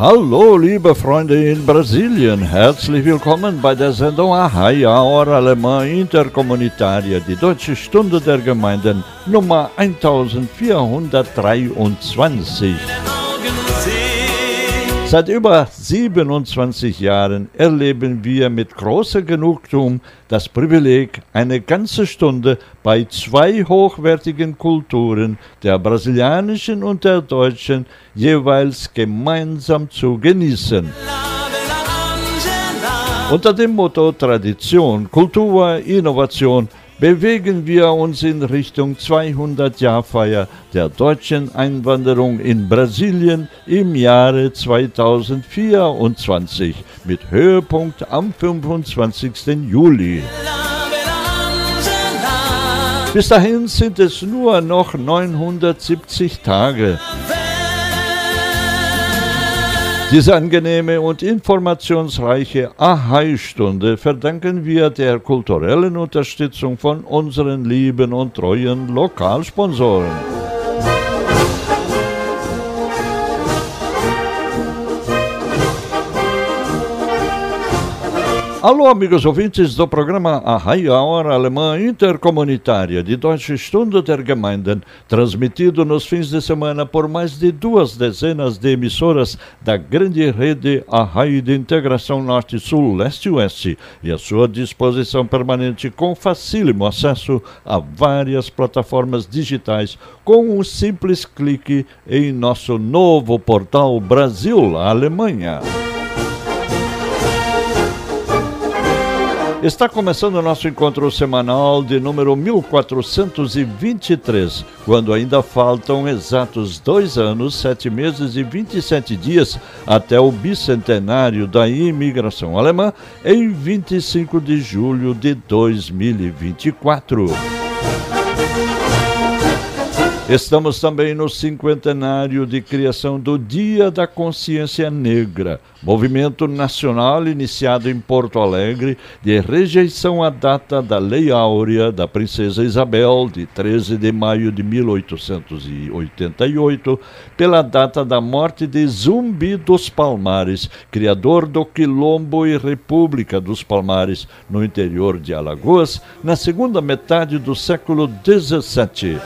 Hallo, liebe Freunde in Brasilien. Herzlich willkommen bei der Sendung Ahaya Hora Alemã Interkommunitaria, die Deutsche Stunde der Gemeinden Nummer 1423. Seit über 27 Jahren erleben wir mit großer Genugtuung das Privileg, eine ganze Stunde bei zwei hochwertigen Kulturen, der brasilianischen und der deutschen, jeweils gemeinsam zu genießen. Unter dem Motto Tradition, Kultur, Innovation bewegen wir uns in Richtung 200-Jahr-Feier der deutschen Einwanderung in Brasilien im Jahre 2024 mit Höhepunkt am 25. Juli. Bis dahin sind es nur noch 970 Tage. Diese angenehme und informationsreiche Ahai-Stunde verdanken wir der kulturellen Unterstützung von unseren lieben und treuen Lokalsponsoren. Alô, amigos ouvintes do programa A Raia Hora Alemã Intercomunitária de Deutsche Stunde der Gemeinden, transmitido nos fins de semana por mais de duas dezenas de emissoras da grande rede Arrai de Integração Norte-Sul, Leste-Oeste, e à sua disposição permanente com facílimo acesso a várias plataformas digitais com um simples clique em nosso novo portal Brasil Está começando o nosso encontro semanal de número 1423, quando ainda faltam exatos dois anos, sete meses e 27 dias até o bicentenário da imigração alemã, em 25 de julho de 2024. Estamos também no cinquentenário de criação do Dia da Consciência Negra, movimento nacional iniciado em Porto Alegre de rejeição à data da Lei Áurea da Princesa Isabel, de 13 de maio de 1888, pela data da morte de Zumbi dos Palmares, criador do Quilombo e República dos Palmares, no interior de Alagoas, na segunda metade do século XVII.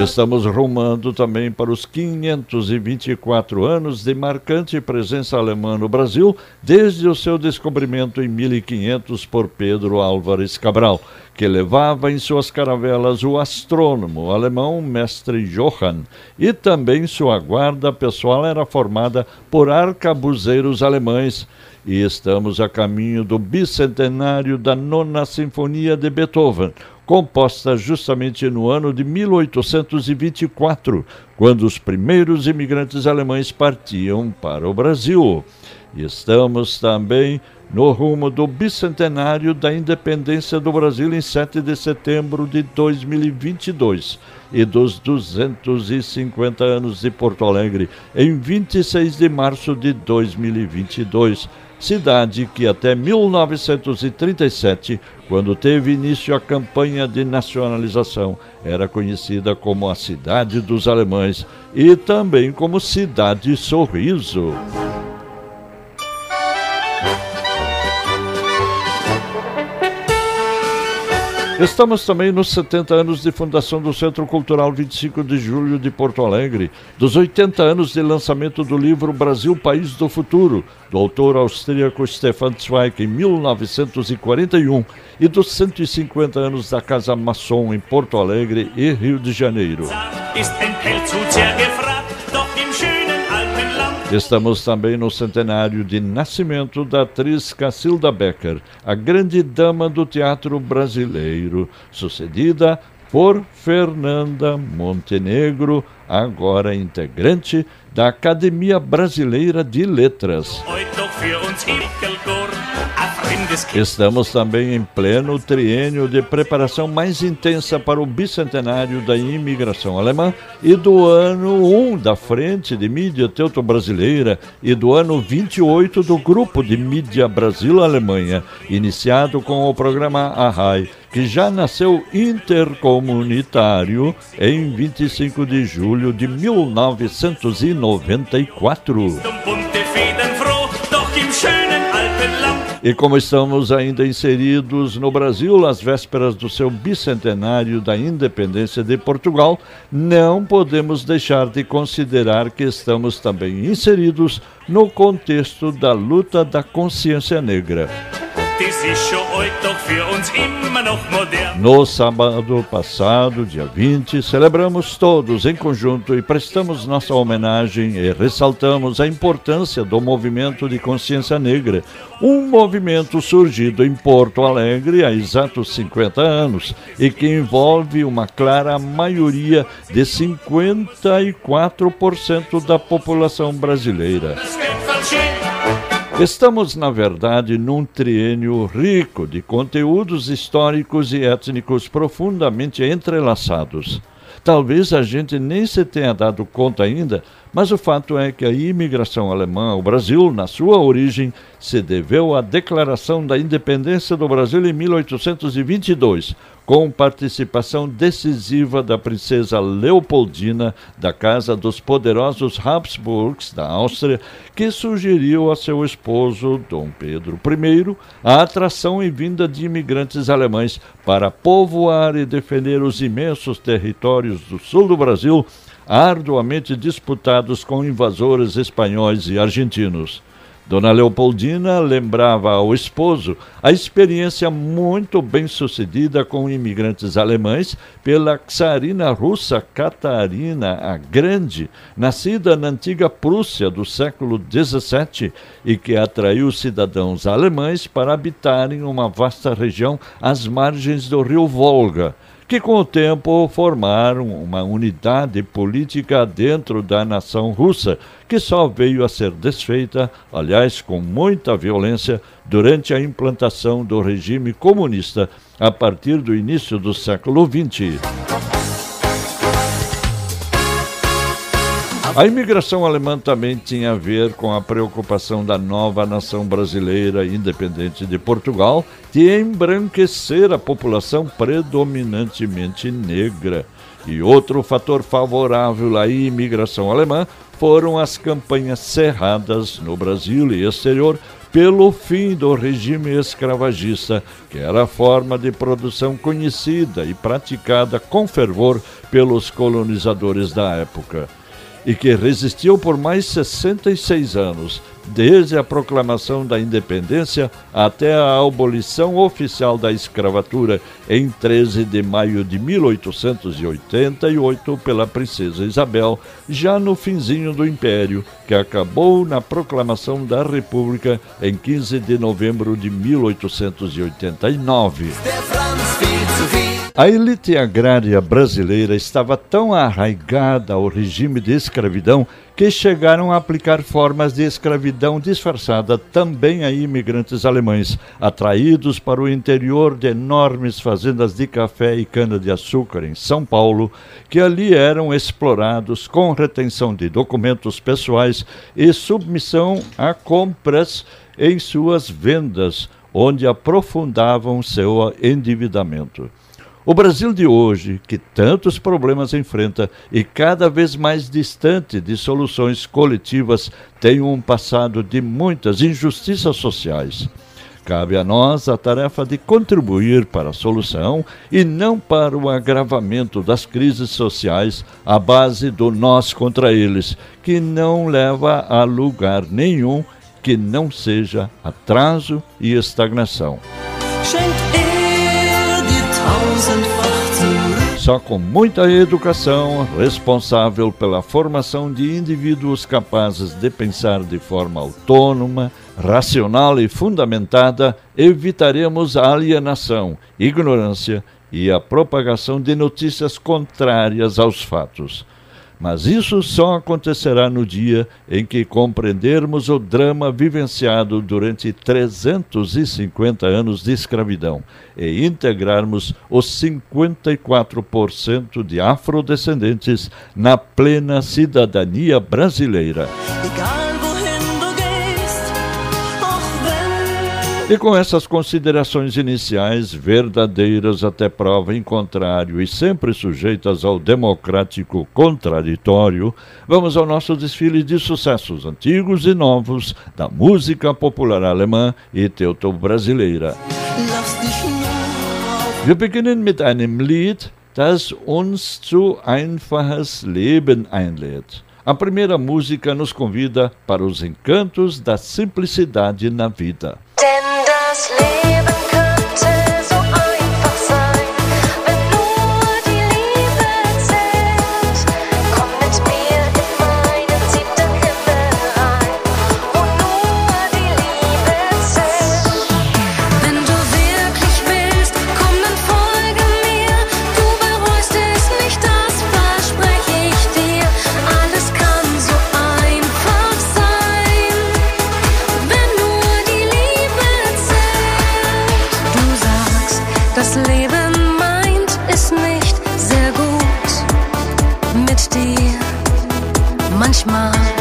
Estamos rumando também para os 524 anos de marcante presença alemã no Brasil, desde o seu descobrimento em 1500 por Pedro Álvares Cabral, que levava em suas caravelas o astrônomo alemão mestre Johann, e também sua guarda pessoal era formada por arcabuzeiros alemães. E estamos a caminho do bicentenário da Nona Sinfonia de Beethoven, composta justamente no ano de 1824, quando os primeiros imigrantes alemães partiam para o Brasil. Estamos também no rumo do bicentenário da independência do Brasil em 7 de setembro de 2022 e dos 250 anos de Porto Alegre em 26 de março de 2022 cidade que até 1937, quando teve início a campanha de nacionalização, era conhecida como a Cidade dos Alemães e também como Cidade Sorriso. Estamos também nos 70 anos de fundação do Centro Cultural 25 de Julho de Porto Alegre, dos 80 anos de lançamento do livro Brasil País do Futuro, do autor austríaco Stefan Zweig, em 1941, e dos 150 anos da Casa Maçom em Porto Alegre e Rio de Janeiro. Estamos também no centenário de nascimento da atriz Cacilda Becker, a grande dama do teatro brasileiro, sucedida por Fernanda Montenegro, agora integrante da Academia Brasileira de Letras. Estamos também em pleno triênio de preparação mais intensa para o bicentenário da imigração alemã e do ano 1 da Frente de Mídia Teuto-Brasileira e do ano 28 do Grupo de Mídia Brasil-Alemanha, iniciado com o programa ARRAI, que já nasceu intercomunitário em 25 de julho de 1994. E como estamos ainda inseridos no Brasil, às vésperas do seu bicentenário da independência de Portugal, não podemos deixar de considerar que estamos também inseridos no contexto da luta da consciência negra. No sábado passado, dia 20, celebramos todos em conjunto e prestamos nossa homenagem e ressaltamos a importância do movimento de consciência negra, um movimento surgido em Porto Alegre há exatos 50 anos e que envolve uma clara maioria de 54% da população brasileira. Estamos, na verdade, num triênio rico de conteúdos históricos e étnicos profundamente entrelaçados. Talvez a gente nem se tenha dado conta ainda, mas o fato é que a imigração alemã ao Brasil, na sua origem, se deveu à Declaração da Independência do Brasil em 1822, com participação decisiva da princesa Leopoldina da Casa dos Poderosos Habsburgs da Áustria, que sugeriu a seu esposo, Dom Pedro I, a atração e vinda de imigrantes alemães para povoar e defender os imensos territórios do sul do Brasil, arduamente disputados com invasores espanhóis e argentinos. Dona Leopoldina lembrava ao esposo a experiência muito bem sucedida com imigrantes alemães pela czarina russa Catarina a Grande, nascida na antiga Prússia do século XVII e que atraiu cidadãos alemães para habitarem uma vasta região às margens do rio Volga que com o tempo formaram uma unidade política dentro da nação russa, que só veio a ser desfeita, aliás, com muita violência, durante a implantação do regime comunista a partir do início do século XX. A imigração alemã também tinha a ver com a preocupação da nova nação brasileira independente de Portugal de embranquecer a população predominantemente negra. E outro fator favorável à imigração alemã foram as campanhas cerradas no Brasil e exterior pelo fim do regime escravagista, que era a forma de produção conhecida e praticada com fervor pelos colonizadores da época e que resistiu por mais 66 anos, desde a proclamação da independência até a abolição oficial da escravatura em 13 de maio de 1888 pela princesa Isabel, já no finzinho do império, que acabou na proclamação da República em 15 de novembro de 1889. A elite agrária brasileira estava tão arraigada ao regime de escravidão que chegaram a aplicar formas de escravidão disfarçada também a imigrantes alemães, atraídos para o interior de enormes fazendas de café e cana-de-açúcar em São Paulo, que ali eram explorados com retenção de documentos pessoais e submissão a compras em suas vendas, onde aprofundavam seu endividamento. O Brasil de hoje, que tantos problemas enfrenta e cada vez mais distante de soluções coletivas, tem um passado de muitas injustiças sociais. Cabe a nós a tarefa de contribuir para a solução e não para o agravamento das crises sociais à base do nós contra eles, que não leva a lugar nenhum que não seja atraso e estagnação. Só com muita educação, responsável pela formação de indivíduos capazes de pensar de forma autônoma, racional e fundamentada, evitaremos a alienação, ignorância e a propagação de notícias contrárias aos fatos. Mas isso só acontecerá no dia em que compreendermos o drama vivenciado durante 350 anos de escravidão e integrarmos os 54% de afrodescendentes na plena cidadania brasileira. E com essas considerações iniciais, verdadeiras até prova em contrário e sempre sujeitas ao democrático contraditório, vamos ao nosso desfile de sucessos antigos e novos da música popular alemã e teuto-brasileira. Wir beginnen mit einem Lied, das uns zu einfaches Leben einlädt. A primeira música nos convida para os encantos da simplicidade na vida. Das Leben meint es nicht sehr gut mit dir manchmal.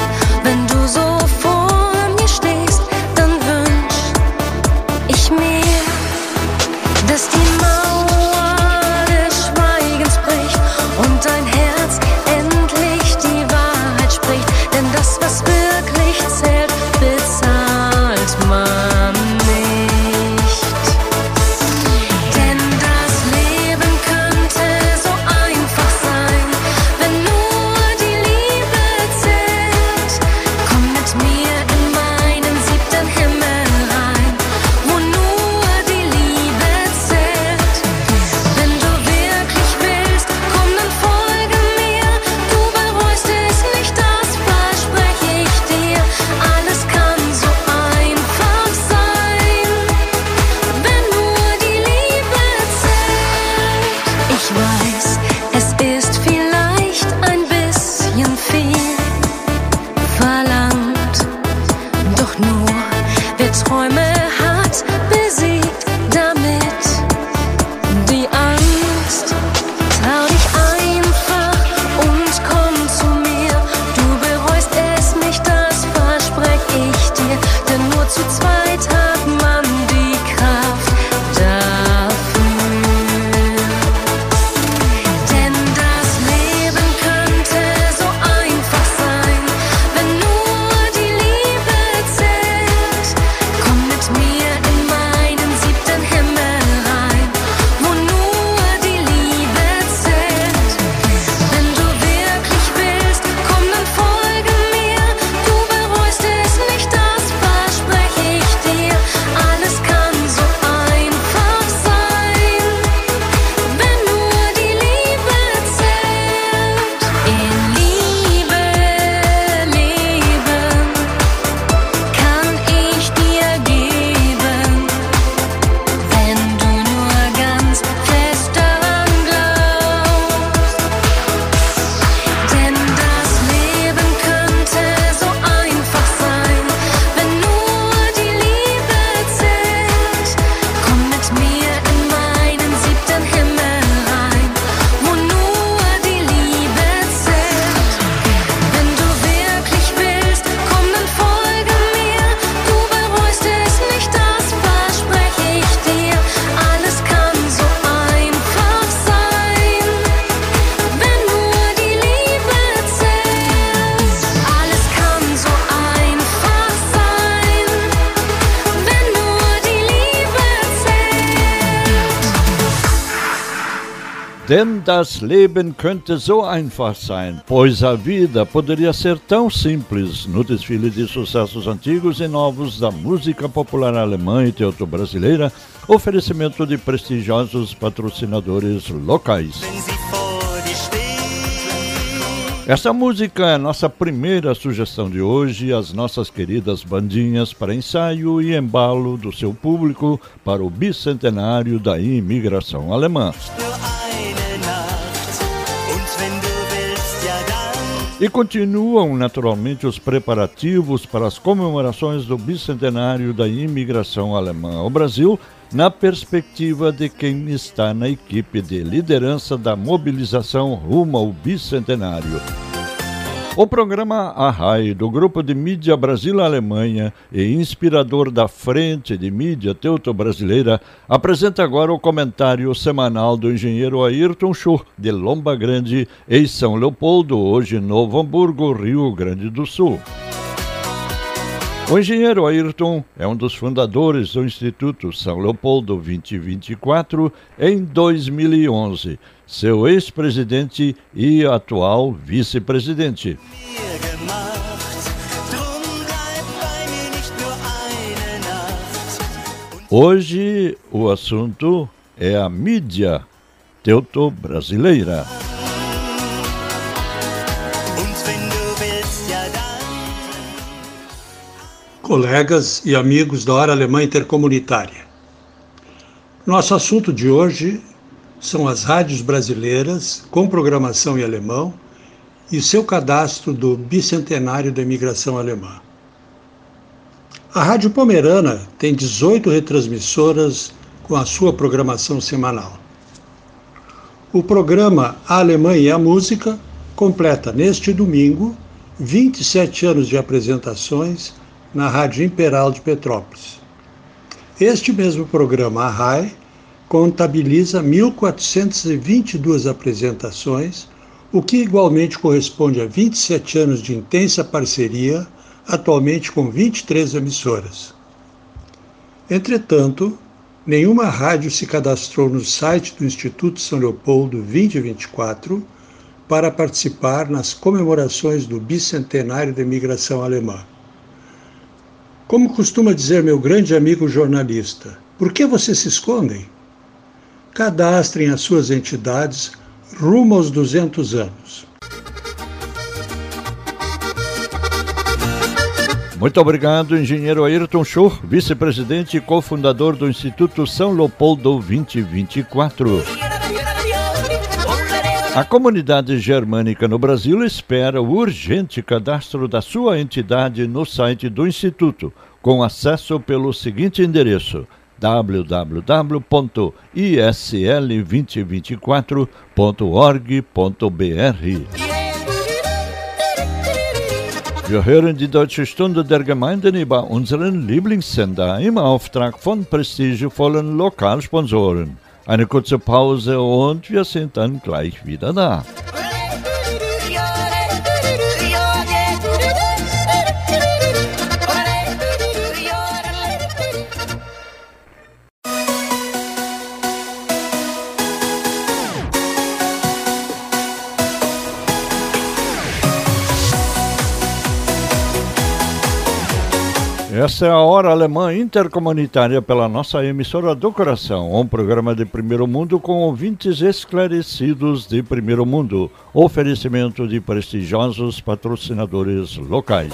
Das Leben könnte so einfach sein, pois a vida poderia ser tão simples no desfile de sucessos antigos e novos da música popular alemã e teuto-brasileira, oferecimento de prestigiosos patrocinadores locais. Essa música é a nossa primeira sugestão de hoje, as nossas queridas bandinhas para ensaio e embalo do seu público para o bicentenário da imigração alemã. E continuam naturalmente os preparativos para as comemorações do bicentenário da imigração alemã ao Brasil, na perspectiva de quem está na equipe de liderança da mobilização rumo ao bicentenário. O programa Arrai, do Grupo de Mídia Brasil-Alemanha e inspirador da Frente de Mídia Teuto-Brasileira, apresenta agora o comentário semanal do engenheiro Ayrton Schur, de Lomba Grande, em São Leopoldo, hoje Novo Hamburgo, Rio Grande do Sul. O engenheiro Ayrton é um dos fundadores do Instituto São Leopoldo 2024 em 2011, seu ex-presidente e atual vice-presidente. Hoje o assunto é a mídia teuto-brasileira. Colegas e amigos da Hora Alemã Intercomunitária. Nosso assunto de hoje são as rádios brasileiras com programação em alemão e seu cadastro do bicentenário da imigração alemã. A Rádio Pomerana tem 18 retransmissoras com a sua programação semanal. O programa A Alemanha e a Música completa neste domingo 27 anos de apresentações na Rádio Imperial de Petrópolis. Este mesmo programa, a RAI, contabiliza 1.422 apresentações, o que igualmente corresponde a 27 anos de intensa parceria, atualmente com 23 emissoras. Entretanto, nenhuma rádio se cadastrou no site do Instituto São Leopoldo 2024 para participar nas comemorações do bicentenário da imigração alemã. Como costuma dizer meu grande amigo jornalista, por que vocês se escondem? Cadastrem as suas entidades rumo aos 200 anos. Muito obrigado, engenheiro Ayrton Schur, vice-presidente e cofundador do Instituto São Leopoldo 2024. A comunidade germânica no Brasil espera o urgente cadastro da sua entidade no site do Instituto, com acesso pelo seguinte endereço www.isl2024.org.br. Wir hören die Deutsche Stunde der Gemeinden über unseren Lieblingssender im Auftrag von prestigevollen Lokalsponsoren. Eine kurze Pause und wir sind dann gleich wieder da. Essa é a Hora Alemã Intercomunitária pela nossa emissora do coração, um programa de primeiro mundo com ouvintes esclarecidos de primeiro mundo. Oferecimento de prestigiosos patrocinadores locais.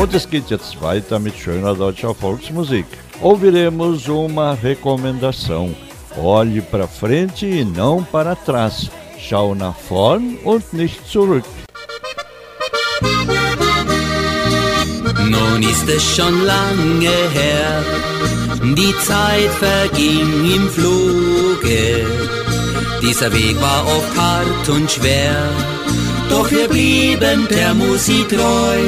Und es geht jetzt weiter mit schöner deutscher Volksmusik. Ouviremos uma recomendação. Olhe para frente e não para trás. Schau nach vorn und nicht zurück. Nun ist es schon lange her, die Zeit verging im Fluge. Dieser Weg war oft hart und schwer, doch wir blieben der Musik treu.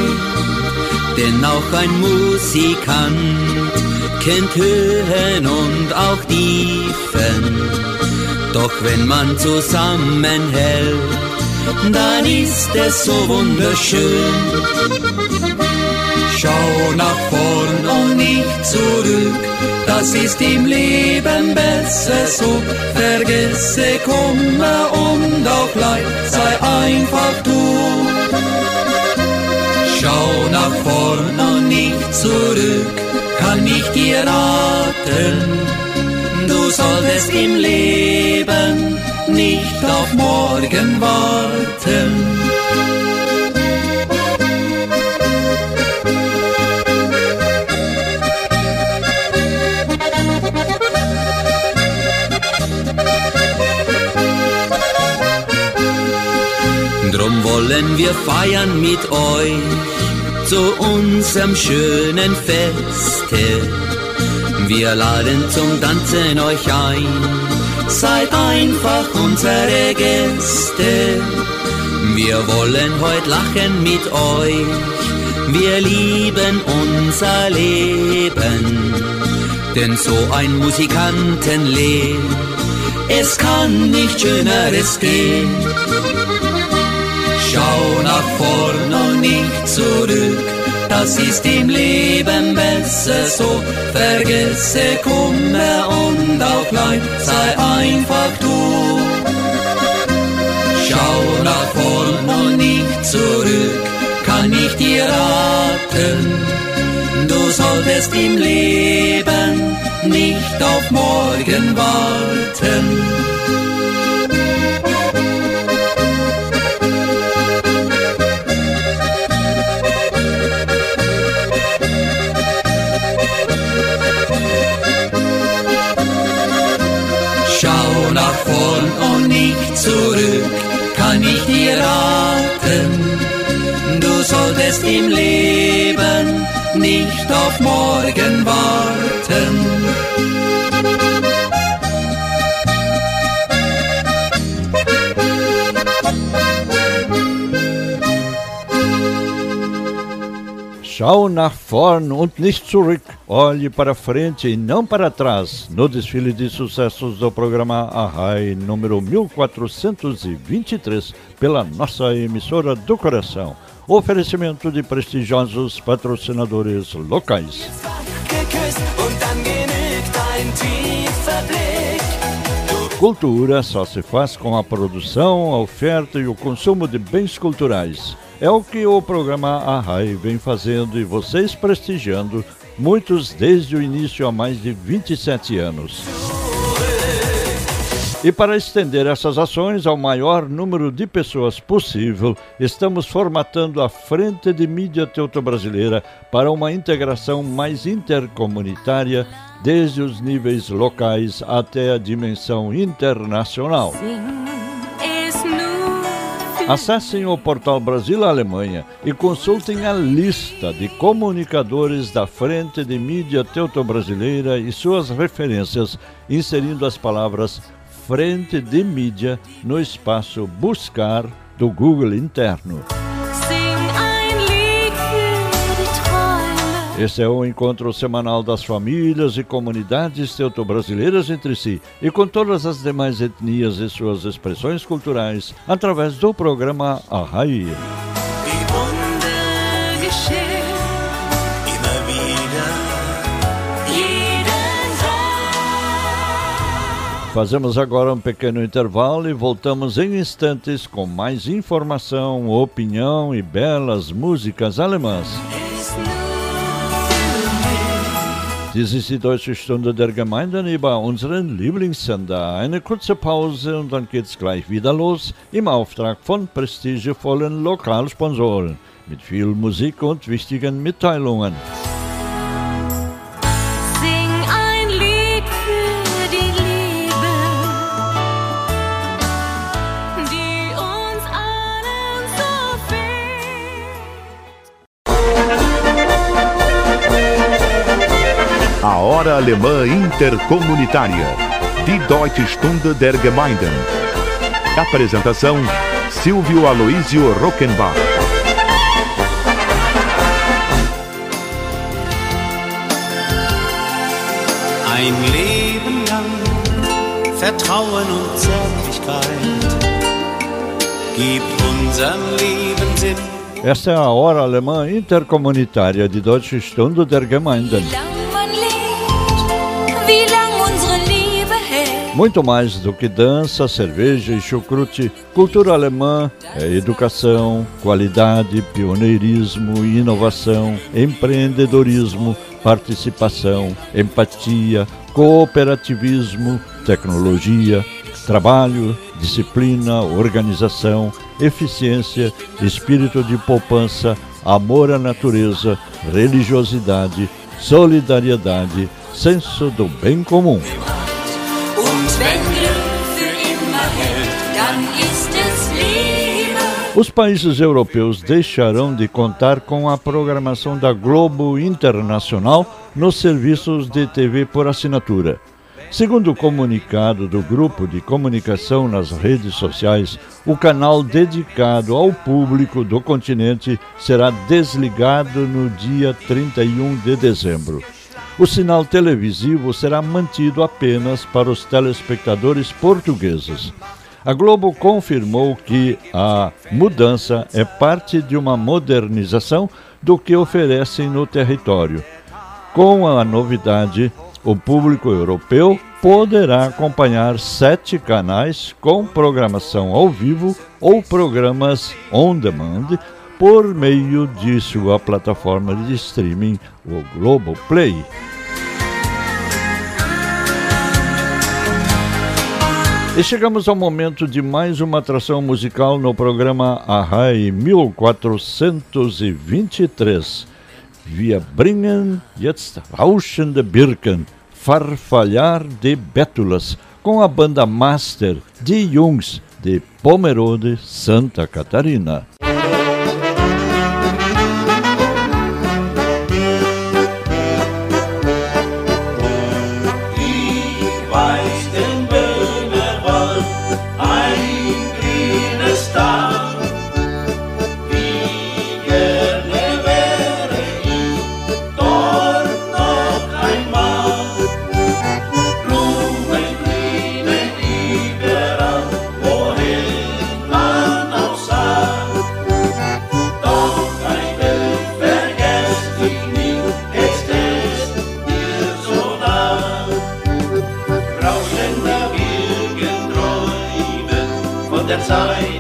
Denn auch ein Musikant kennt Höhen und auch Tiefen. Doch wenn man zusammenhält, dann ist es so wunderschön. Schau nach vorn und nicht zurück, das ist im Leben besser so. Vergesse Kummer und auch Leid, sei einfach du. Schau nach vorn und nicht zurück, kann ich dir raten. Du solltest im Leben nicht auf morgen warten. Drum wollen wir feiern mit euch zu unserem schönen Feste. Wir laden zum Tanzen euch ein, seid einfach unsere Gäste. Wir wollen heute lachen mit euch, wir lieben unser Leben. Denn so ein Musikantenleben, es kann nicht schöneres gehen. Schau nach vorn und nicht zurück, das ist im Leben besser so. Vergesse Kummer und auch Leid, sei einfach du. Schau nach vorn und nicht zurück, kann ich dir raten. Du solltest im Leben nicht auf morgen warten. Auf morgen warten. Schau nach vorn und nicht zurück. Olhe para frente e não para trás. No desfile de sucessos do programa Arrai número 1423, pela nossa emissora do coração. Oferecimento de prestigiosos patrocinadores locais. Cultura só se faz com a produção, a oferta e o consumo de bens culturais. É o que o programa Arrai vem fazendo e vocês prestigiando, muitos desde o início há mais de 27 anos. E para estender essas ações ao maior número de pessoas possível, estamos formatando a Frente de Mídia Teuto-Brasileira para uma integração mais intercomunitária, desde os níveis locais até a dimensão internacional. Acessem o portal Brasil Alemanha e consultem a lista de comunicadores da Frente de Mídia Teuto-Brasileira e suas referências, inserindo as palavras Frente de Mídia no espaço Buscar do Google interno. Este é o encontro semanal das famílias e comunidades teuto-brasileiras entre si e com todas as demais etnias e suas expressões culturais através do programa Arrai. Fazemos agora um pequeno intervalo e voltamos em instantes com mais informação, opinião e belas músicas alemãs. Dies die Deutsche Stunde der Gemeinden über unseren Lieblingssender. Eine kurze Pause und dann geht's gleich wieder los im Auftrag von prestigevollen Lokalsponsoren mit viel Musik und wichtigen Mitteilungen. Hora Alemã Intercomunitária. Die Deutsche Stunde der Gemeinden. Apresentação: Silvio Aloísio Rockenbach. Ein Leben lang Vertrauen und Zärtlichkeit gibt unserem Leben Sinn. Esta é a Hora Alemã Intercomunitária de Deutsche Stunde der Gemeinden. Muito mais do que dança, cerveja e chucrute, cultura alemã é educação, qualidade, pioneirismo, inovação, empreendedorismo, participação, empatia, cooperativismo, tecnologia, trabalho, disciplina, organização, eficiência, espírito de poupança, amor à natureza, religiosidade, solidariedade, senso do bem comum. Os países europeus deixarão de contar com a programação da Globo Internacional nos serviços de TV por assinatura. Segundo o comunicado do grupo de comunicação nas redes sociais, o canal dedicado ao público do continente será desligado no dia 31 de dezembro. O sinal televisivo será mantido apenas para os telespectadores portugueses. A Globo confirmou que a mudança é parte de uma modernização do que oferecem no território. Com a novidade, o público europeu poderá acompanhar sete canais com programação ao vivo ou programas on demand por meio de sua plataforma de streaming, o Globoplay. E chegamos ao momento de mais uma atração musical no programa Arrai 1423. Wir bringen jetzt Rauschende Birken, Farfalhar de Bétulas, com a banda Master de Jungs de Pomerode, Santa Catarina. time.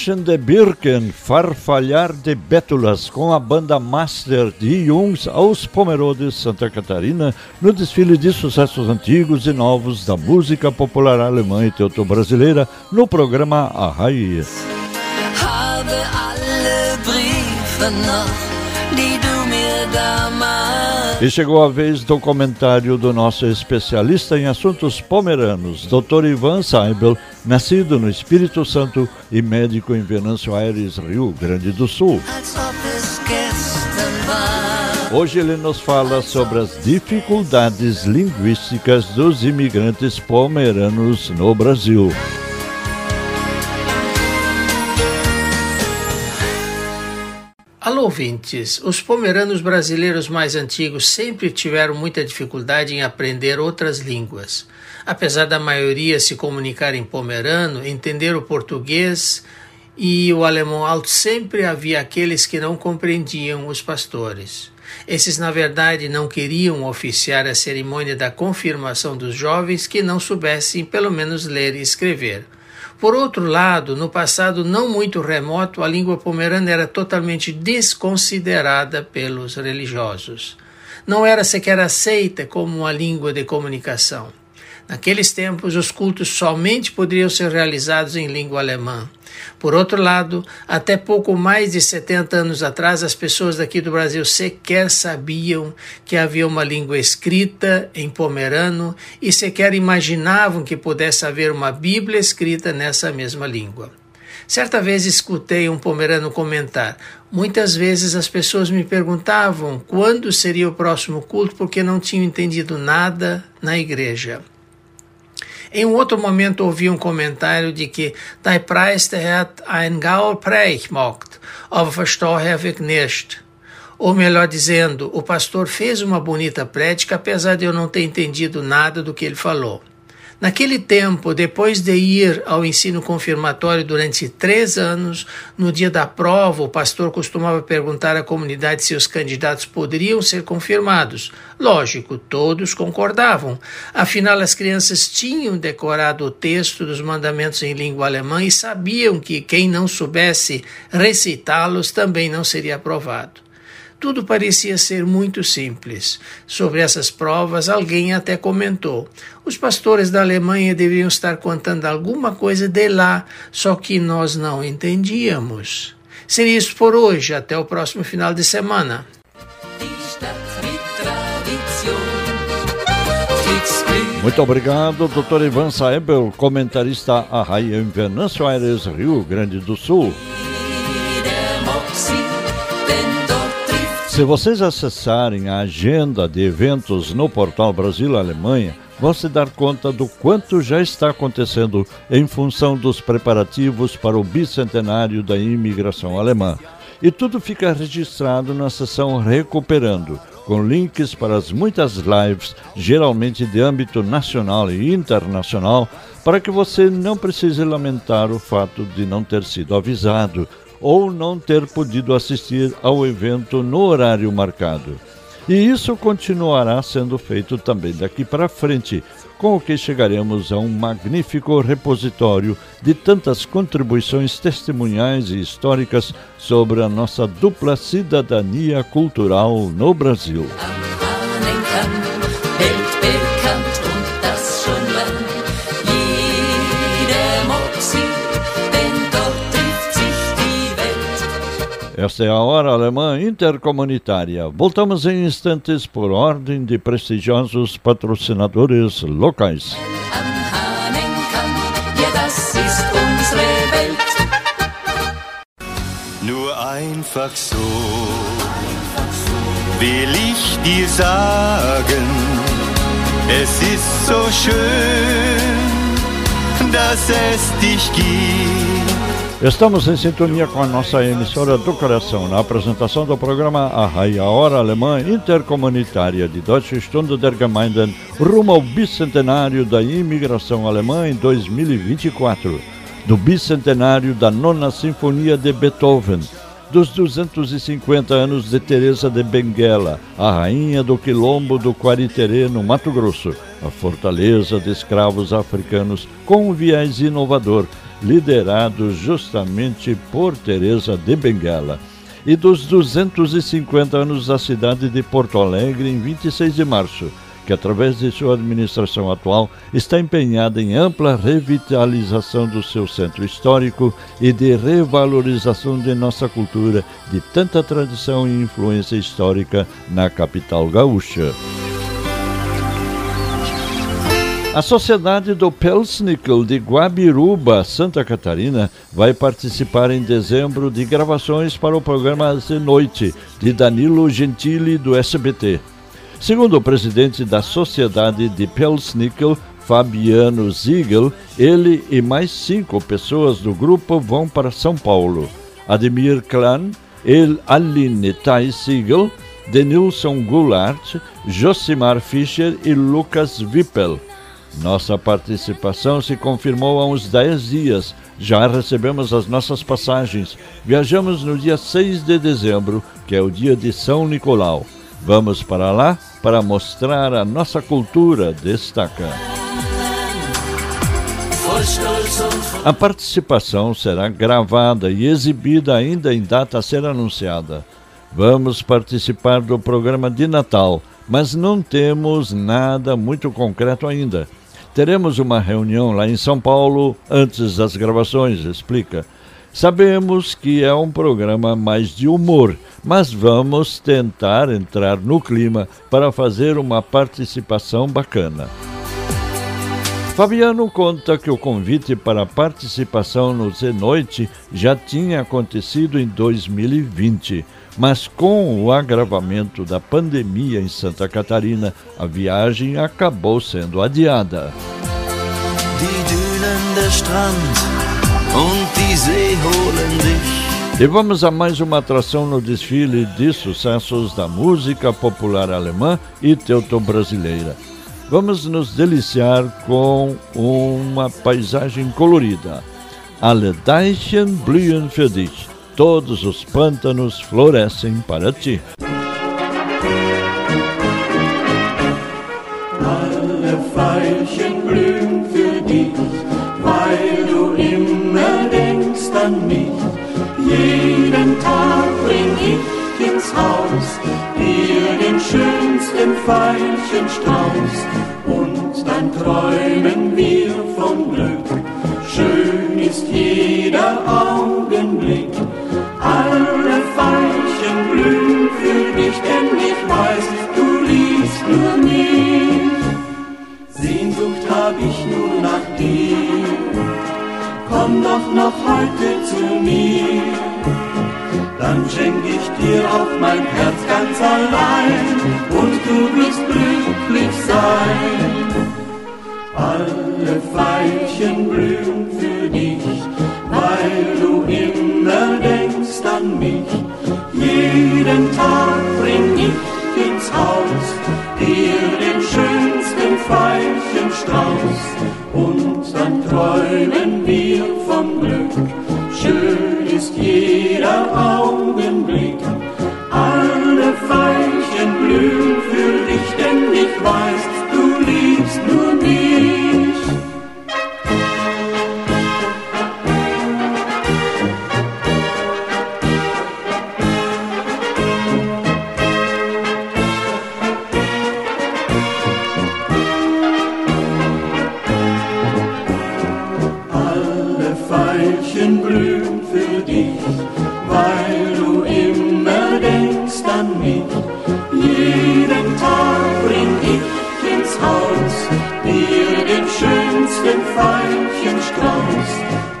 Rauschen de Birken, Farfalhar de Bétulas, com a banda Master de Jungs aos Pomerodes, Santa Catarina, no desfile de sucessos antigos e novos da música popular alemã e teuto-brasileira, no programa A Raiz. Habe Sache noch, die du mir. E chegou a vez do comentário do nosso especialista em assuntos pomeranos, Dr. Ivan Seibel, nascido no Espírito Santo e médico em Venâncio Aires, Rio Grande do Sul. Hoje ele nos fala sobre as dificuldades linguísticas dos imigrantes pomeranos no Brasil. Alô, ouvintes! Os pomeranos brasileiros mais antigos sempre tiveram muita dificuldade em aprender outras línguas. Apesar da maioria se comunicar em pomerano, entender o português e o alemão alto, sempre havia aqueles que não compreendiam os pastores. Esses, na verdade, não queriam oficiar a cerimônia da confirmação dos jovens que não soubessem pelo menos ler e escrever. Por outro lado, no passado não muito remoto, a língua pomerana era totalmente desconsiderada pelos religiosos. Não era sequer aceita como uma língua de comunicação. Naqueles tempos, os cultos somente poderiam ser realizados em língua alemã. Por outro lado, até pouco mais de 70 anos atrás, as pessoas daqui do Brasil sequer sabiam que havia uma língua escrita em pomerano e sequer imaginavam que pudesse haver uma Bíblia escrita nessa mesma língua. Certa vez escutei um pomerano comentar: Muitas vezes as pessoas me perguntavam quando seria o próximo culto porque não tinham entendido nada na igreja. Em um outro momento ouvi um comentário de que Die Priester hat ein Gaul Preich gemacht, aber verstehe ich nicht. Ou melhor dizendo, o pastor fez uma bonita prédica apesar de eu não ter entendido nada do que ele falou. Naquele tempo, depois de ir ao ensino confirmatório durante três anos, no dia da prova, o pastor costumava perguntar à comunidade se os candidatos poderiam ser confirmados. Lógico, todos concordavam. Afinal, as crianças tinham decorado o texto dos mandamentos em língua alemã e sabiam que quem não soubesse recitá-los também não seria aprovado. Tudo parecia ser muito simples. Sobre essas provas, alguém até comentou: os pastores da Alemanha deveriam estar contando alguma coisa de lá, só que nós não entendíamos. Seria isso por hoje. Até o próximo final de semana. Muito obrigado, Dr. Ivan Saebel, comentarista a Raia em Venâncio Aires, Rio Grande do Sul. Se vocês acessarem a agenda de eventos no portal Brasil Alemanha, vão se dar conta do quanto já está acontecendo em função dos preparativos para o bicentenário da imigração alemã. E tudo fica registrado na seção Recuperando, com links para as muitas lives, geralmente de âmbito nacional e internacional, para que você não precise lamentar o fato de não ter sido avisado ou não ter podido assistir ao evento no horário marcado. E isso continuará sendo feito também daqui para frente, com o que chegaremos a um magnífico repositório de tantas contribuições testemunhais e históricas sobre a nossa dupla cidadania cultural no Brasil. Esta é a Hora Alemã Intercomunitária. Voltamos em instantes por ordem de prestigiosos patrocinadores locais. Nur einfach so will ich dir sagen, es ist so schön, dass es dich gibt. Estamos em sintonia com a nossa emissora do coração. Na apresentação do programa A Raia Hora Alemã Intercomunitária de Deutsche Stunde der Gemeinden rumo ao bicentenário da imigração alemã em 2024, do bicentenário da Nona Sinfonia de Beethoven, dos 250 anos de Teresa de Benguela, a rainha do quilombo do Quariterê, no Mato Grosso, a fortaleza de escravos africanos com um viés inovador liderado justamente por Teresa de Bengala, e dos 250 anos da cidade de Porto Alegre em 26 de março, que, através de sua administração atual, está empenhada em ampla revitalização do seu centro histórico e de revalorização de nossa cultura de tanta tradição e influência histórica na capital gaúcha. A Sociedade do Pelsnickel de Guabiruba, Santa Catarina, vai participar em dezembro de gravações para o programa de noite de Danilo Gentili do SBT. Segundo o presidente da Sociedade de Pelsnickel, Fabiano Ziegel, ele e mais cinco pessoas do grupo vão para São Paulo. Ademir Klan, El Aline Thais Siegel, Denilson Goulart, Josimar Fischer e Lucas Wippel. Nossa participação se confirmou há uns 10 dias. Já recebemos as nossas passagens. Viajamos no dia 6 de dezembro, que é o dia de São Nicolau. Vamos para lá para mostrar a nossa cultura, destaca. A participação será gravada e exibida ainda em data a ser anunciada. Vamos participar do programa de Natal, mas não temos nada muito concreto ainda. Teremos uma reunião lá em São Paulo antes das gravações, explica. Sabemos que é um programa mais de humor, mas vamos tentar entrar no clima para fazer uma participação bacana. Fabiano conta que o convite para participação no Zenoite já tinha acontecido em 2020 mas com o agravamento da pandemia em Santa Catarina, a viagem acabou sendo adiada. E vamos a mais uma atração no desfile de sucessos da música popular alemã e teuto-brasileira. Vamos nos deliciar com uma paisagem colorida. Alle Deichen blühen für dich todos os pântanos florescem para ti. Alle Veilchen blühen für dich, weil du immer denkst an mich. Jeden Tag bring ich ins Haus dir den schönsten Veilchenstrauß und dann träumen wir vom Glück. Schön ist jeder Augenblick Veilchen blühen für dich, denn ich weiß, du liebst nur mich. Sehnsucht hab ich nur nach dir, komm doch noch heute zu mir. Dann schenk ich dir auch mein Herz ganz allein und du wirst glücklich sein. Alle Veilchen blühen für dich, weil du immer denkst an mich. Jeden Tag bring ich ins Haus dir den schönsten Veilchenstrauß und dann träumen wir vom Glück. Schön ist jeder Augenblick. Haus dir den schönsten Veilchenstrauß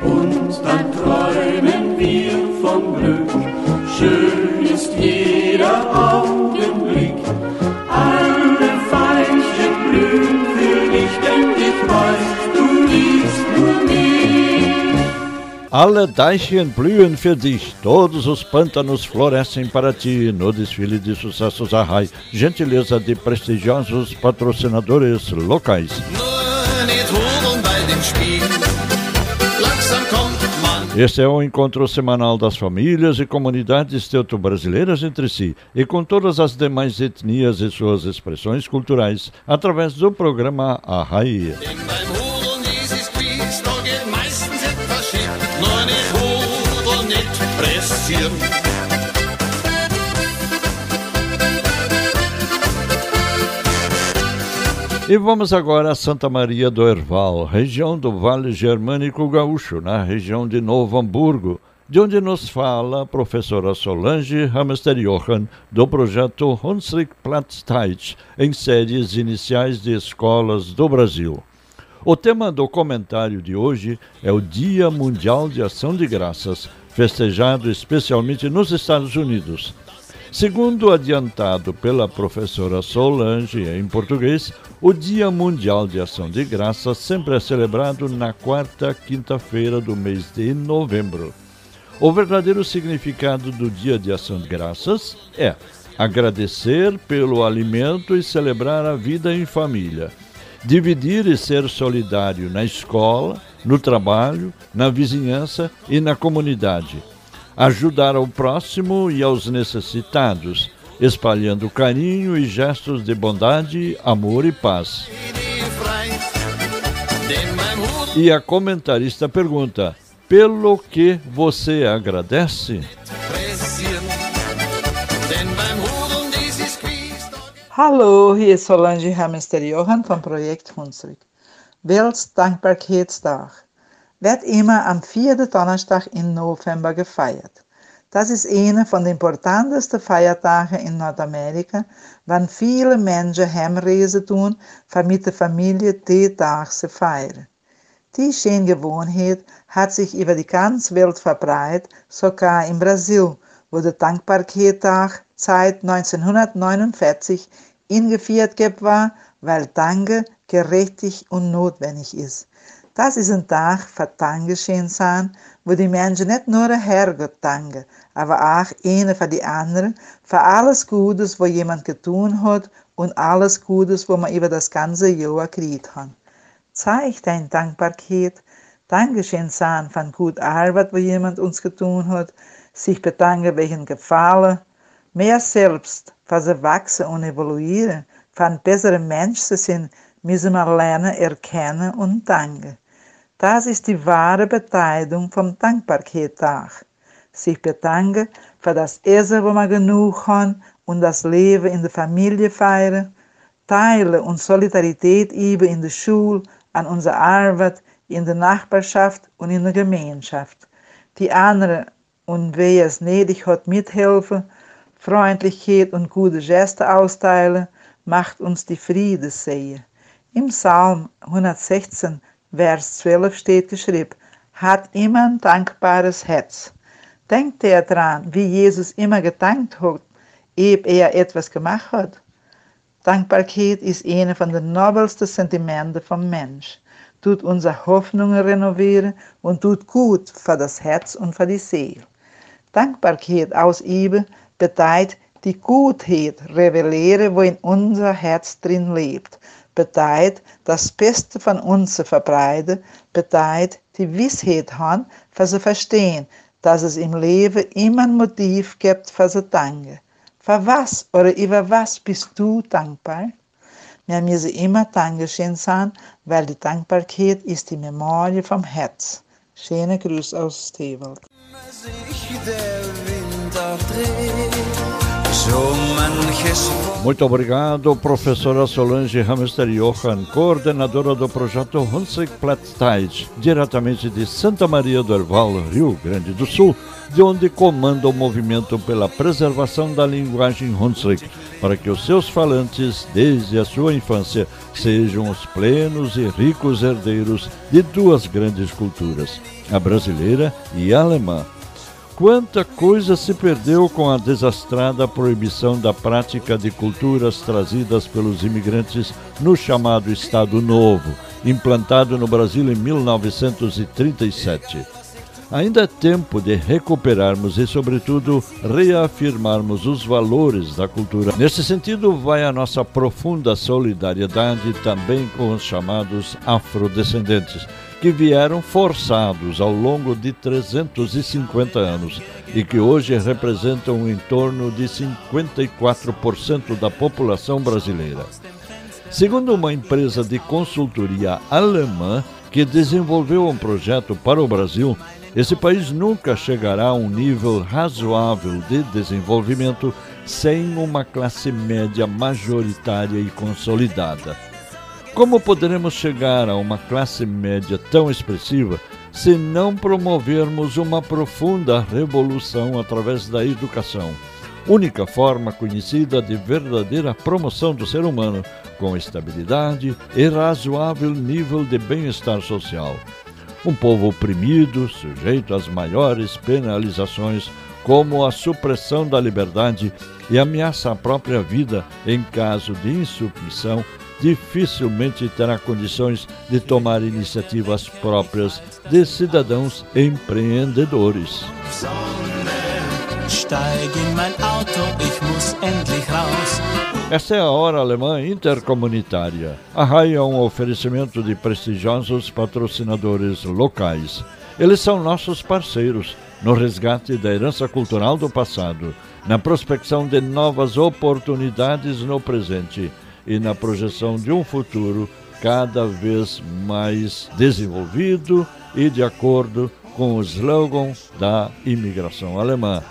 und dann träumen wir vom Glück. Schön ist jeder Augenblick. Alle Deichen blühen für dich, todos os pântanos florescem para ti no desfile de sucessos Arrai, gentileza de prestigiosos patrocinadores locais. Este é o encontro semanal das famílias e comunidades teuto-brasileiras entre si e com todas as demais etnias e suas expressões culturais, através do programa Arrai. E vamos agora a Santa Maria do Herval, região do Vale Germânico Gaúcho, na região de Novo Hamburgo, de onde nos fala a professora Solange Hamster-Johann, do projeto Hunsrück Platzteit, em séries iniciais de escolas do Brasil. O tema do comentário de hoje é o Dia Mundial de Ação de Graças, festejado especialmente nos Estados Unidos. Segundo adiantado pela professora Solange em português, o Dia Mundial de Ação de Graças sempre é celebrado na quarta quinta-feira do mês de novembro. O verdadeiro significado do Dia de Ação de Graças é agradecer pelo alimento e celebrar a vida em família. Dividir e ser solidário na escola, no trabalho, na vizinhança e na comunidade ajudar ao próximo e aos necessitados, espalhando carinho e gestos de bondade, amor e paz. E a comentarista pergunta: pelo que você agradece? Hallo, hier ist Solange Hamester-Johann vom Projekt Hunsrück. Weltdankbarkeitsdag wird immer am vierten Donnerstag im November gefeiert. Das ist einer von den importantesten Feiertagen in Nordamerika, wann viele Menschen Heimreisen tun, um mit Familie den Tag zu feiern. Die schöne Gewohnheit hat sich über die ganze Welt verbreitet, sogar in Brasil, wo der Dankbarkeitstag seit 1949 eingeführt war, weil Danke gerechtig und notwendig ist. Das ist ein Tag für Dankeschön sein, wo die Menschen nicht nur Herrgott danken, aber auch eine für die anderen, für alles Gutes, was jemand getan hat und alles Gutes, was man über das ganze Jahr gekriegt hat. Zeig dein Dankbarkeit, Dankeschön sein von gut Arbeit, was jemand uns getan hat, sich bedanken wegen Gefallen, mehr selbst, für sie wachsen und evoluieren, für ein besserer Mensch zu sein, müssen wir lernen, erkennen und danken. Das ist die wahre Bedeutung vom Dankbarkeitstag. Sich bedanken für das Essen, wo man genug hat und das Leben in der Familie feiern, teilen und Solidarität üben in der Schule, an unserer Arbeit, in der Nachbarschaft und in der Gemeinschaft. Die anderen und wer es nötig hat, mithelfen, Freundlichkeit und gute Geste austeilen, macht uns die Friede sehen. Im Psalm 116 Vers 12 steht geschrieben, hat immer ein dankbares Herz. Denkt er daran, wie Jesus immer gedankt hat, ehe er etwas gemacht hat? Dankbarkeit ist eine von den nobelsten Sentimenten vom Mensch, tut unsere Hoffnungen renovieren und tut gut für das Herz und für die Seele. Dankbarkeit ausüben bedeutet die Gutheit revelieren, wo in unser Herz drin lebt bedeutet das Beste von uns zu verbreiten, bedeutet die Wissheit haben, für zu verstehen, dass es im Leben immer ein Motiv gibt für zu danken. Für was oder über was bist du dankbar? Wir müssen immer Dankeschön sein, weil die Dankbarkeit ist die Memorie vom Herz. Schöne Grüße aus Stewald. Muito obrigado, professora Solange Hamster Johan, coordenadora do projeto Hunsrück Platzteit, diretamente de Santa Maria do Herval, Rio Grande do Sul, de onde comanda o movimento pela preservação da linguagem Hunsrück, para que os seus falantes, desde a sua infância, sejam os plenos e ricos herdeiros de duas grandes culturas, a brasileira e a alemã. Quanta coisa se perdeu com a desastrada proibição da prática de culturas trazidas pelos imigrantes no chamado Estado Novo, implantado no Brasil em 1937. Ainda é tempo de recuperarmos e, sobretudo, reafirmarmos os valores da cultura. Nesse sentido, vai a nossa profunda solidariedade também com os chamados afrodescendentes que vieram forçados ao longo de 350 anos e que hoje representam em torno de 54% da população brasileira. Segundo uma empresa de consultoria alemã que desenvolveu um projeto para o Brasil, esse país nunca chegará a um nível razoável de desenvolvimento sem uma classe média majoritária e consolidada. Como poderemos chegar a uma classe média tão expressiva se não promovermos uma profunda revolução através da educação? Única forma conhecida de verdadeira promoção do ser humano, com estabilidade e razoável nível de bem-estar social. Um povo oprimido, sujeito às maiores penalizações, como a supressão da liberdade e ameaça à própria vida em caso de insubmissão, dificilmente terá condições de tomar iniciativas próprias de cidadãos empreendedores. Esta é a Hora Alemã Intercomunitária. A RAI é um oferecimento de prestigiosos patrocinadores locais. Eles são nossos parceiros no resgate da herança cultural do passado, na prospecção de novas oportunidades no presente e na projeção de um futuro cada vez mais desenvolvido e de acordo com o slogan da imigração alemã: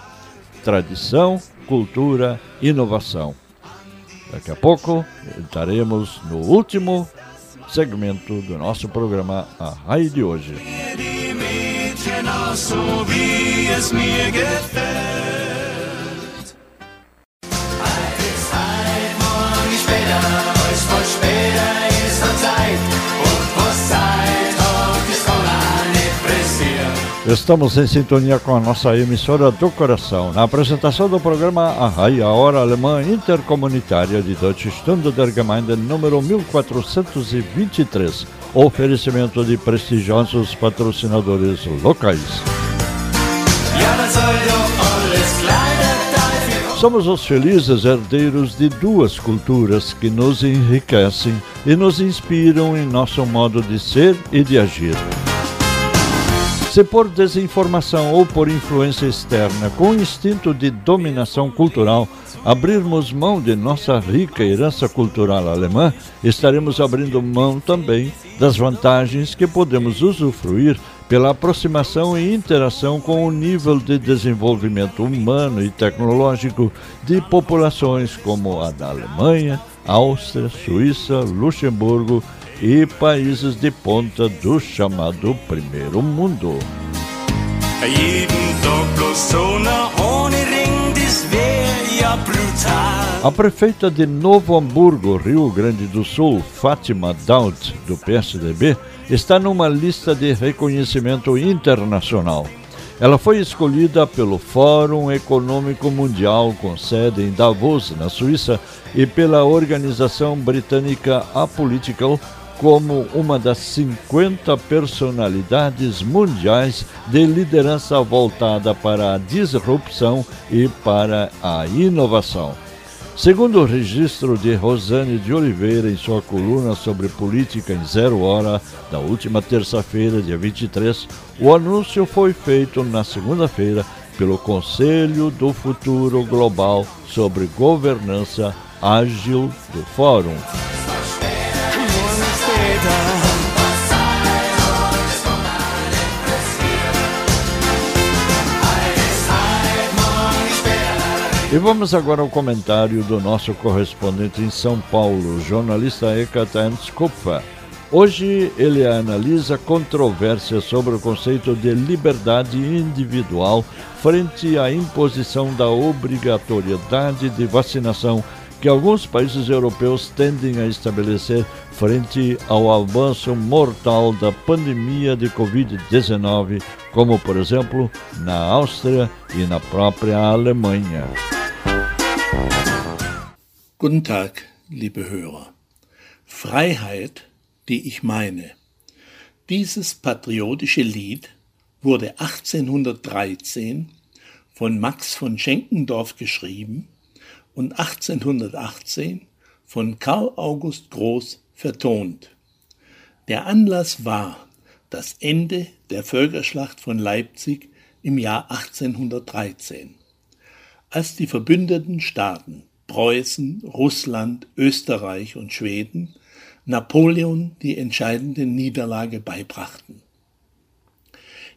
tradição, cultura, inovação. Daqui a pouco estaremos no último segmento do nosso programa A Raio de hoje. Estamos em sintonia com a nossa emissora do coração. Na apresentação do programa A a Hora Alemã Intercomunitária de Deutsche Stunde der Gemeinde número 1423. Oferecimento de prestigiosos patrocinadores locais. Somos os felizes herdeiros de duas culturas que nos enriquecem e nos inspiram em nosso modo de ser e de agir. Se por desinformação ou por influência externa, com instinto de dominação cultural, abrirmos mão de nossa rica herança cultural alemã, estaremos abrindo mão também das vantagens que podemos usufruir pela aproximação e interação com o nível de desenvolvimento humano e tecnológico de populações como a da Alemanha, Áustria, Suíça, Luxemburgo e países de ponta do chamado Primeiro Mundo. A prefeita de Novo Hamburgo, Rio Grande do Sul, Fátima Daut, do PSDB, está numa lista de reconhecimento internacional. Ela foi escolhida pelo Fórum Econômico Mundial, com sede em Davos, na Suíça, e pela organização britânica Apolitical como uma das 50 personalidades mundiais de liderança voltada para a disrupção e para a inovação. Segundo o registro de Rosane de Oliveira em sua coluna sobre política em Zero Hora, da última terça-feira, dia 23, o anúncio foi feito na segunda-feira pelo Conselho do Futuro Global sobre Governança Ágil do Fórum. E vamos agora ao comentário do nosso correspondente em São Paulo, jornalista Ekaterins Kupfer. Hoje ele analisa controvérsias sobre o conceito de liberdade individual frente à imposição da obrigatoriedade de vacinação que alguns países europeus tendem a estabelecer frente ao avanço mortal da pandemia de Covid-19, como por exemplo na Áustria e na própria Alemanha. Guten Tag, liebe Hörer. Freiheit, die ich meine. Dieses patriotische Lied wurde 1813 von Max von Schenkendorf geschrieben und 1818 von Karl August Groß vertont. Der Anlass war das Ende der Völkerschlacht von Leipzig im Jahr 1813, als die verbündeten Staaten Preußen, Russland, Österreich und Schweden Napoleon die entscheidende Niederlage beibrachten.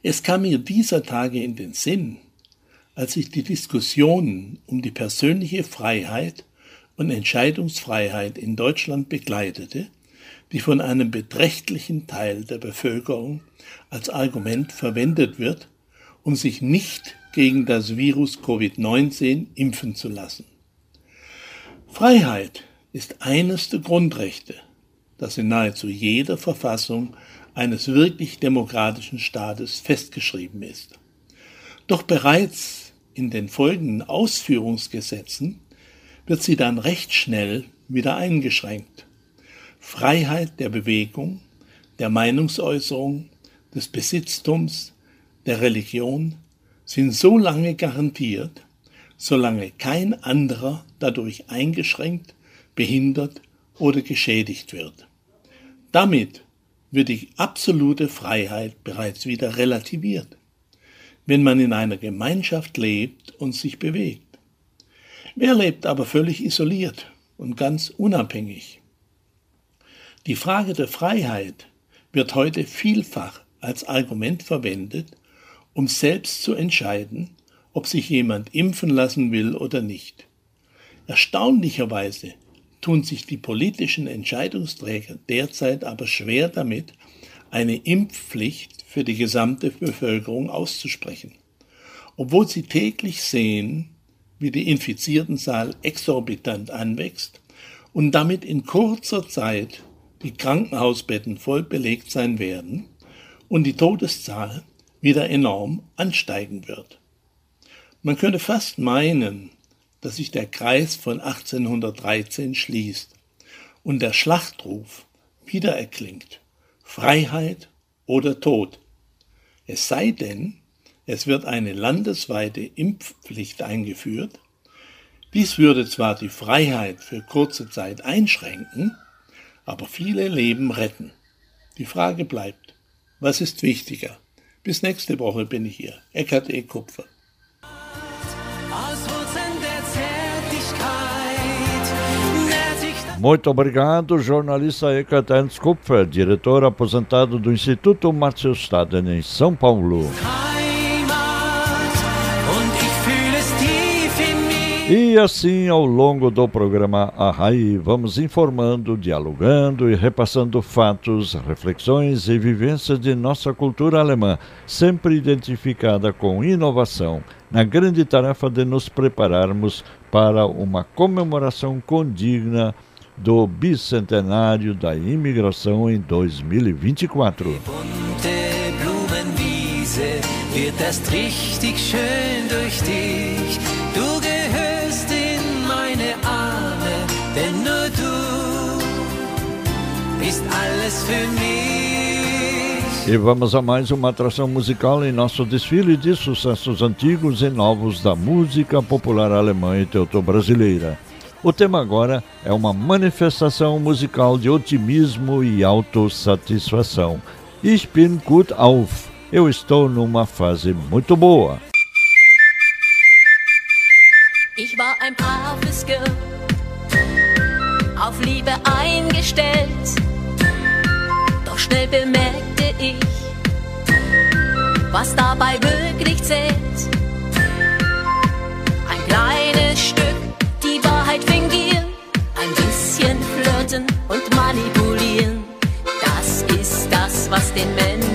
Es kam mir dieser Tage in den Sinn, als ich die Diskussionen um die persönliche Freiheit und Entscheidungsfreiheit in Deutschland begleitete, die von einem beträchtlichen Teil der Bevölkerung als Argument verwendet wird, um sich nicht gegen das Virus Covid-19 impfen zu lassen. Freiheit ist eines der Grundrechte, das in nahezu jeder Verfassung eines wirklich demokratischen Staates festgeschrieben ist. Doch bereits in den folgenden Ausführungsgesetzen wird sie dann recht schnell wieder eingeschränkt. Freiheit der Bewegung, der Meinungsäußerung, des Besitztums, der Religion sind so lange garantiert, solange kein anderer dadurch eingeschränkt, behindert oder geschädigt wird. Damit wird die absolute Freiheit bereits wieder relativiert, wenn man in einer Gemeinschaft lebt und sich bewegt. Wer lebt aber völlig isoliert und ganz unabhängig? Die Frage der Freiheit wird heute vielfach als Argument verwendet, um selbst zu entscheiden, ob sich jemand impfen lassen will oder nicht. Erstaunlicherweise tun sich die politischen Entscheidungsträger derzeit aber schwer damit, eine Impfpflicht für die gesamte Bevölkerung auszusprechen. Obwohl sie täglich sehen, wie die Infiziertenzahl exorbitant anwächst und damit in kurzer Zeit die Krankenhausbetten voll belegt sein werden und die Todeszahl wieder enorm ansteigen wird. Man könnte fast meinen, dass sich der Kreis von 1813 schließt und der Schlachtruf wieder erklingt. Freiheit oder Tod. Es sei denn, es wird eine landesweite Impfpflicht eingeführt. Dies würde zwar die Freiheit für kurze Zeit einschränken, aber viele Leben retten. Die Frage bleibt, was ist wichtiger? Bis nächste Woche bin ich hier. Eckart E. Kupfer. Muito obrigado, jornalista Ekaternes Kupfer, diretor aposentado do Instituto Márcio Staden, em São Paulo. E assim, ao longo do programa Arrai, vamos informando, dialogando e repassando fatos, reflexões e vivências de nossa cultura alemã, sempre identificada com inovação, na grande tarefa de nos prepararmos para uma comemoração condigna do bicentenário da imigração em 2024. wird erst richtig schön durch dich. Du gehörst in meine Arme, denn nur du bist alles für mich. E vamos a mais uma atração musical em nosso desfile de sucessos antigos e novos da música popular alemã e teuto-brasileira. O tema agora é uma manifestação musical de otimismo e autossatisfação. Ich bin gut auf. Eu estou numa fase muito boa. Ich war ein braves Girl, auf Liebe eingestellt. Doch schnell bemerkte ich, was dabei wirklich zählt. Ein kleines Stück was den Männern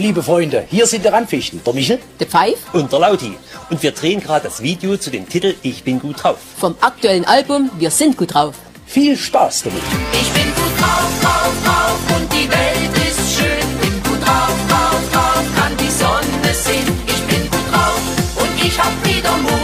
liebe Freunde. Hier sind die Randfichten. Der Michel, der Pfeif und der Lauti. Und wir drehen gerade das Video zu dem Titel Ich bin gut drauf. vom aktuellen Album Wir sind gut drauf. Viel Spaß damit. Ich bin gut drauf, drauf, drauf und die Welt ist schön. Bin gut drauf, drauf, drauf, kann die Sonne sehen. Ich bin gut drauf und ich hab wieder Mut.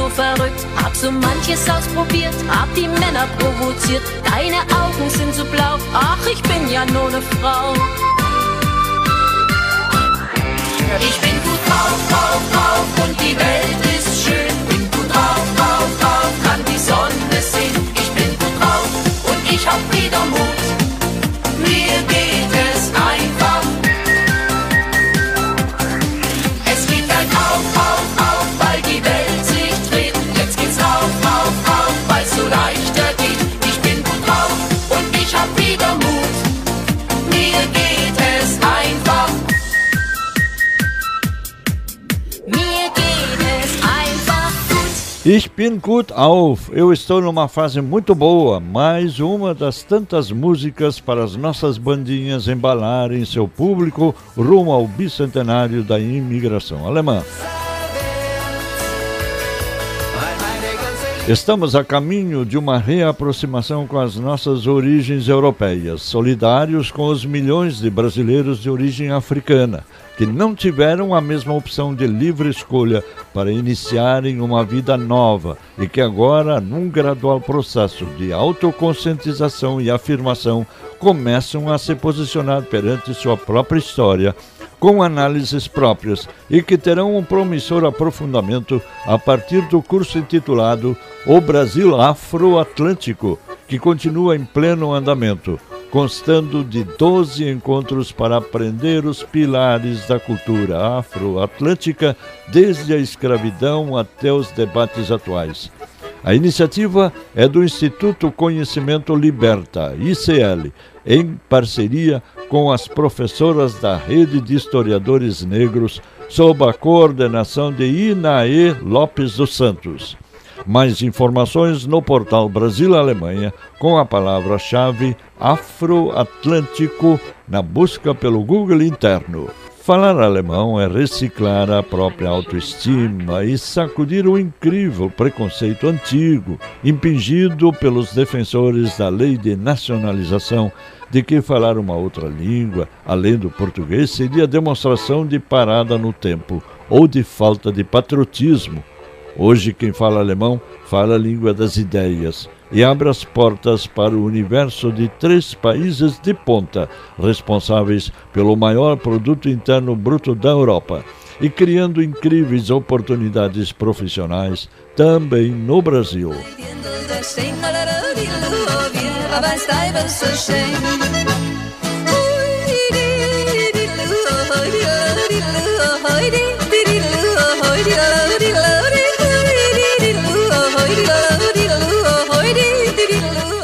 So verrückt. Hab so manches ausprobiert, hab die Männer provoziert. Deine Augen sind so blau, ach, ich bin ja nur eine Frau. Ich bin gut drauf, drauf, drauf und die Welt ist schön. Bin gut drauf, drauf, drauf, kann die Sonne sehen. Ich bin gut drauf und ich hab wieder Mut. Ich bin auf. Eu estou numa fase muito boa. Mais uma das tantas músicas para as nossas bandinhas embalarem seu público rumo ao bicentenário da imigração alemã. Estamos a caminho de uma reaproximação com as nossas origens europeias, solidários com os milhões de brasileiros de origem africana, que não tiveram a mesma opção de livre escolha para iniciarem uma vida nova e que agora, num gradual processo de autoconscientização e afirmação, começam a se posicionar perante sua própria história com análises próprias e que terão um promissor aprofundamento a partir do curso intitulado O Brasil Afroatlântico, que continua em pleno andamento, constando de 12 encontros para aprender os pilares da cultura afroatlântica, desde a escravidão até os debates atuais. A iniciativa é do Instituto Conhecimento Liberta, ICL, em parceria com as professoras da Rede de Historiadores Negros, sob a coordenação de Inaê Lopes dos Santos. Mais informações no portal Brasil Alemanha com a palavra-chave Afroatlântico na busca pelo Google interno. Falar alemão é reciclar a própria autoestima e sacudir o incrível preconceito antigo, impingido pelos defensores da lei de nacionalização, de que falar uma outra língua, além do português, seria demonstração de parada no tempo ou de falta de patriotismo. Hoje, quem fala alemão fala a língua das ideias e abre as portas para o universo de três países de ponta, responsáveis pelo maior produto interno bruto da Europa, e criando incríveis oportunidades profissionais também no Brasil.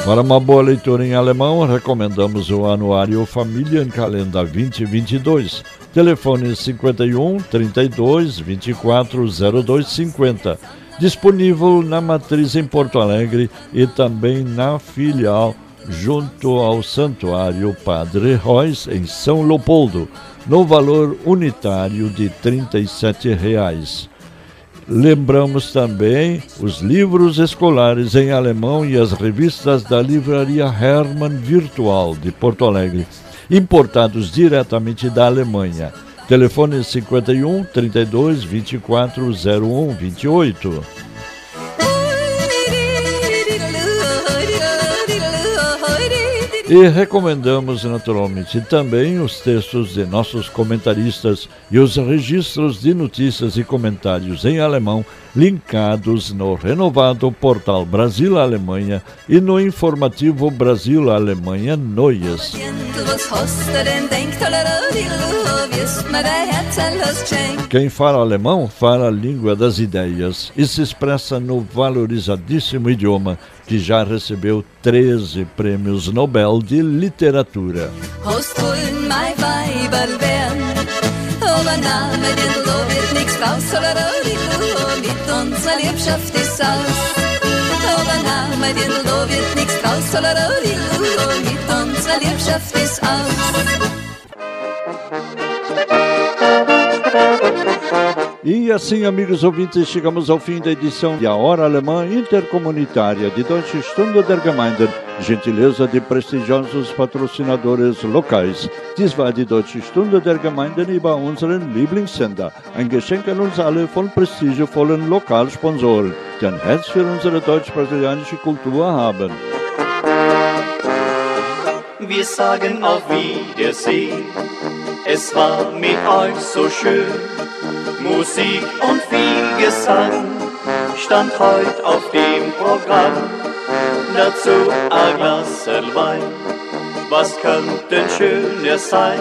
Para uma boa leitura em alemão, recomendamos o Anuário Familienkalender 2022. Telefone 51 32 24 0250. Disponível na matriz em Porto Alegre e também na filial junto ao Santuário Padre Reis, em São Leopoldo, no valor unitário de 37 reais. Lembramos também os livros escolares em alemão e as revistas da livraria Hermann Virtual de Porto Alegre, importados diretamente da Alemanha. Telefone 51 32 24 01 28. E recomendamos naturalmente também os textos de nossos comentaristas e os registros de notícias e comentários em alemão linkados no renovado portal Brasil Alemanha e no informativo Brasil Alemanha Noias. Quem fala alemão fala a língua das ideias e se expressa no valorizadíssimo idioma que já recebeu 13 prêmios Nobel de Literatura. E assim, amigos ouvintes, chegamos ao fim da edição de A Hora Alemã Intercomunitária de Deutsche Stunde der Gemeinden, gentileza de prestigiosos patrocinadores locais. Dies war die Deutsche Stunde der Gemeinden über unseren Lieblingssender, ein Geschenk an uns alle von prestigiovollen Lokalsponsoren, die ein Herz für unsere deutsch-brasilianische Kultur haben. Wir sagen auf Wiedersehen, es war mit euch so schön. Musik und viel Gesang stand heute auf dem Programm. Dazu ein Glas Wein, was könnte schöner sein?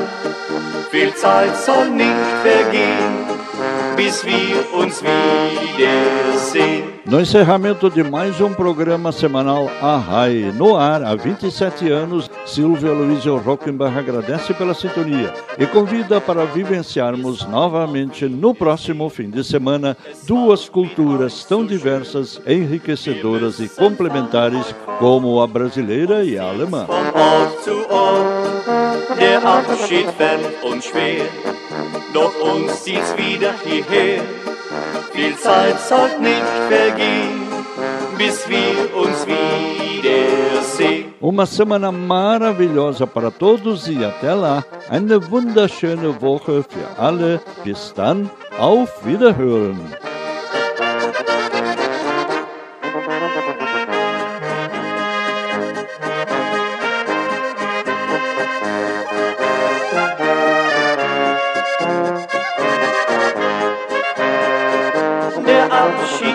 Viel Zeit soll nicht vergehen, bis wir uns wiedersehen. No encerramento de mais um programa semanal Arrai, no ar há 27 anos, Silvia Luizio Rockenbach agradece pela sintonia e convida para vivenciarmos novamente no próximo fim de semana duas culturas tão diversas, enriquecedoras e complementares como a brasileira e a alemã. Doch uns zieht's wieder hierher. Viel Zeit soll nicht vergehen, bis wir uns wiedersehen. Uma semana maravilhosa para todos e até lá. Eine wunderschöne Woche für alle. Bis dann, auf Wiederhören.